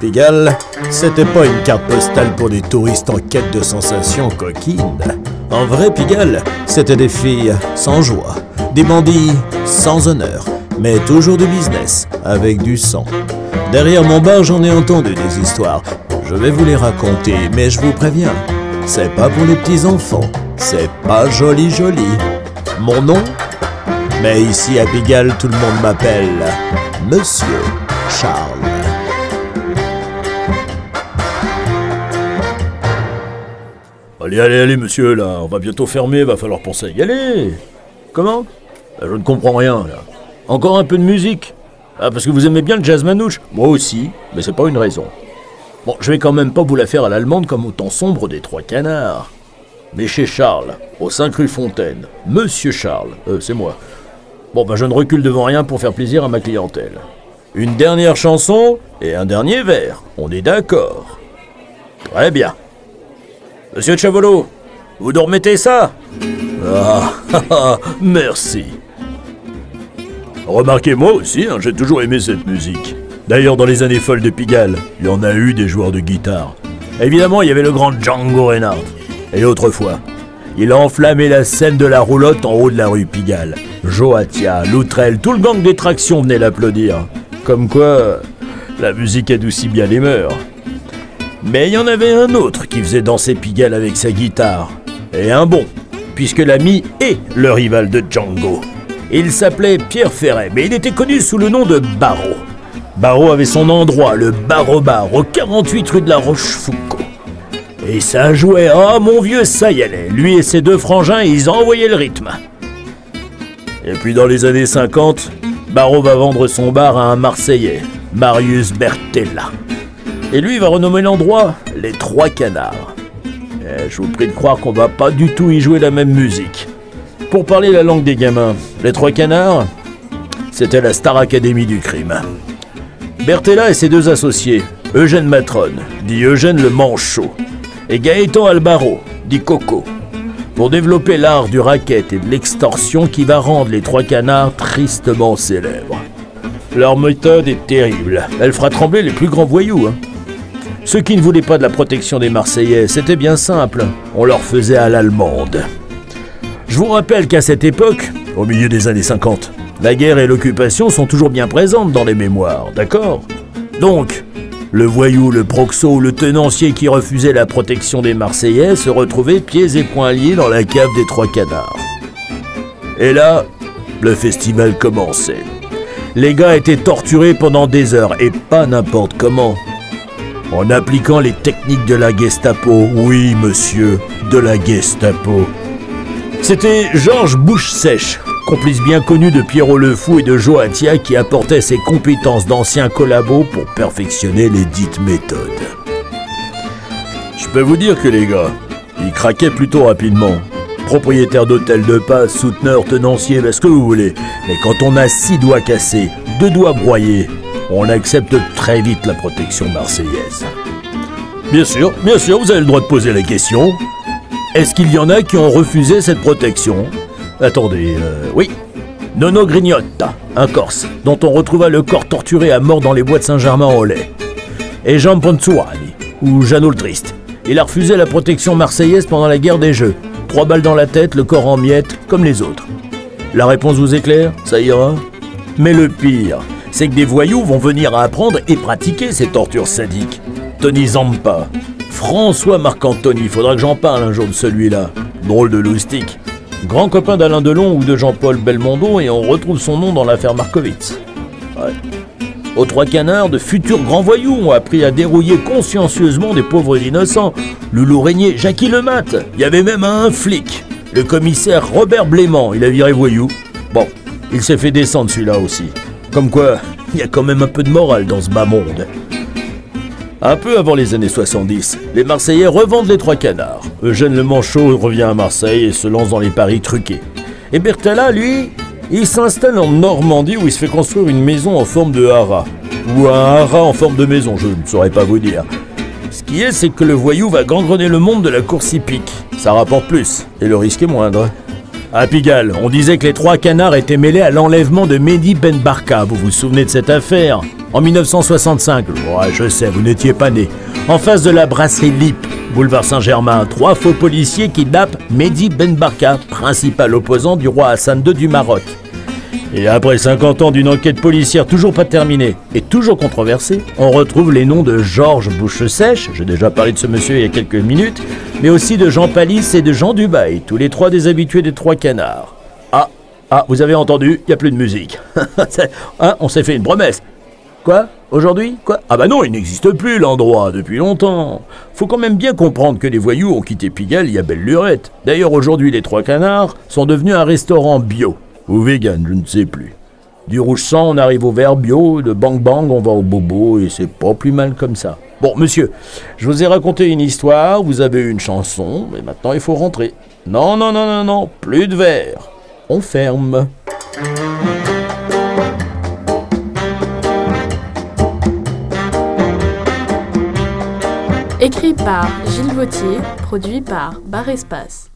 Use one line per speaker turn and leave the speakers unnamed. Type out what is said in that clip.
Pigalle, c'était pas une carte postale pour des touristes en quête de sensations coquines. En vrai, Pigalle, c'était des filles sans joie, des bandits sans honneur, mais toujours du business, avec du sang. Derrière mon bar, j'en ai entendu des histoires. Je vais vous les raconter, mais je vous préviens, c'est pas pour les petits enfants. C'est pas joli joli. Mon nom? Mais ici à Pigalle, tout le monde m'appelle Monsieur Charles.
Allez, allez, allez, monsieur, là, on va bientôt fermer, va falloir penser à y aller. Comment? Ah, Je ne comprends rien, là. Encore un peu de musique? Ah, parce que vous aimez bien le jazz manouche? Moi aussi, mais c'est pas une raison. Bon, je vais quand même pas vous la faire à l'allemande comme au temps sombre des Trois Canards. Mais chez Charles, au 5 rue Fontaine, Monsieur Charles, euh, c'est moi. Bon, ben je ne recule devant rien pour faire plaisir à ma clientèle. Une dernière chanson et un dernier verre, on est d'accord Très bien. Monsieur Chavolo, vous nous remettez ça? Ah, merci. Remarquez, moi aussi, hein, j'ai toujours aimé cette musique. D'ailleurs, dans les années folles de Pigalle, il y en a eu des joueurs de guitare. Évidemment, il y avait le grand Django Reinhardt. Et autrefois, il a enflammé la scène de la roulotte en haut de la rue Pigalle. Joatia, Loutrel, tout le gang des tractions venait l'applaudir. Comme quoi, la musique adoucit bien les mœurs. Mais il y en avait un autre qui faisait danser Pigalle avec sa guitare. Et un bon, puisque l'ami est le rival de Django. Il s'appelait Pierre Ferret, mais il était connu sous le nom de Barreau. Barreau avait son endroit, le Barreau Bar, au 48 rue de la Rochefoucauld. Et ça jouait, oh mon vieux, ça y allait. Lui et ses deux frangins, ils envoyaient le rythme. Et puis dans les années 50, Barreau va vendre son bar à un Marseillais, Marius Bertella. Et lui va renommer l'endroit Les Trois Canards. Et je vous prie de croire qu'on va pas du tout y jouer la même musique. Pour parler la langue des gamins, Les Trois Canards, c'était la Star Academy du crime. Bertella et ses deux associés, Eugène Matrone, dit Eugène le Manchot, et Gaëtan Albaro, dit Coco, pour développer l'art du racket et de l'extorsion qui va rendre les Trois Canards tristement célèbres. Leur méthode est terrible, elle fera trembler les plus grands voyous. hein. Ceux qui ne voulaient pas de la protection des Marseillais, c'était bien simple, on leur faisait à l'allemande. Je vous rappelle qu'à cette époque, au milieu des années 50, la guerre et l'occupation sont toujours bien présentes dans les mémoires, d'accord? Donc, le voyou, le proxo le tenancier qui refusait la protection des Marseillais se retrouvait pieds et poings liés dans la cave des Trois Canards. Et là, le festival commençait. Les gars étaient torturés pendant des heures, et pas n'importe comment. En appliquant les techniques de la Gestapo, oui monsieur, de la Gestapo. C'était Georges Bouche-Sèche, complice bien connu de Pierrot le Fou et de Joatia qui apportait ses compétences d'ancien collabo pour perfectionner les dites méthodes. Je peux vous dire que les gars, ils craquaient plutôt rapidement. Propriétaire d'hôtel de passe, souteneur, tenancier, ben, ce que vous voulez. Mais quand on a six doigts cassés, deux doigts broyés, on accepte très vite la protection marseillaise. Bien sûr, bien sûr, vous avez le droit de poser la question. Est-ce qu'il y en a qui ont refusé cette protection? Attendez, euh, oui. Nono Grignotta, un Corse, dont on retrouva le corps torturé à mort dans les bois de Saint-Germain-en-Laye. Et Jean Ponzuani, ou Jeannot le Triste. Il a refusé la protection marseillaise pendant la guerre des Jeux. Trois balles dans la tête, le corps en miettes, comme les autres. La réponse vous est claire Ça ira? Mais le pire, c'est que des voyous vont venir apprendre et pratiquer ces tortures sadiques. Tony Zampa, François Marc-Antony, faudra que j'en parle un jour de celui-là. Drôle de loustique. Grand copain d'Alain Delon ou de Jean-Paul Belmondo et on retrouve son nom dans l'affaire Markovitz. Ouais. Aux trois canards, de futurs grands voyous ont appris à dérouiller consciencieusement des pauvres innocents. Loulou Régnier, Jackie Lemat, il y avait même un flic. Le commissaire Robert Blément, il a viré voyou. Bon, il s'est fait descendre celui-là aussi. Comme quoi, il y a quand même un peu de morale dans ce bas monde. Un peu avant les années 70, les Marseillais revendent les trois canards. Eugène Le Manchot revient à Marseille et se lance dans les paris truqués. Et Bertella, lui, il s'installe en Normandie où il se fait construire une maison en forme de haras. Ou un haras en forme de maison, je ne saurais pas vous dire. Ce qui est, c'est que le voyou va gangrener le monde de la course hippique. Ça rapporte plus, et le risque est moindre. À Pigalle, on disait que les trois canards étaient mêlés à l'enlèvement de Mehdi Ben Barka. Vous vous souvenez de cette affaire? En 1965, ouais, je sais, vous n'étiez pas né. En face de la brasserie Lip, boulevard Saint-Germain, trois faux policiers kidnappent Mehdi Ben Barka, principal opposant du roi Hassan II du Maroc. Et après 50 ans d'une enquête policière toujours pas terminée et toujours controversée, on retrouve les noms de Georges Bouche-Sèche, j'ai déjà parlé de ce monsieur il y a quelques minutes, mais aussi de Jean Palis et de Jean Dubail, tous les trois des habitués des Trois Canards. Ah, ah, vous avez entendu, il n'y a plus de musique. hein, on s'est fait une promesse. Quoi Aujourd'hui Quoi? Ah bah non, il n'existe plus l'endroit depuis longtemps. Faut quand même bien comprendre que les voyous ont quitté Pigalle il y a belle lurette. D'ailleurs, aujourd'hui, les Trois Canards sont devenus un restaurant bio. Ou vegan, je ne sais plus. Du rouge sang, on arrive au vert bio, de bang bang, on va au bobo, et c'est pas plus mal comme ça. Bon, monsieur, je vous ai raconté une histoire, vous avez eu une chanson, mais maintenant il faut rentrer. Non, non, non, non, non, plus de verre. On ferme.
Écrit par Gilles Vautier, produit par Bar Espace.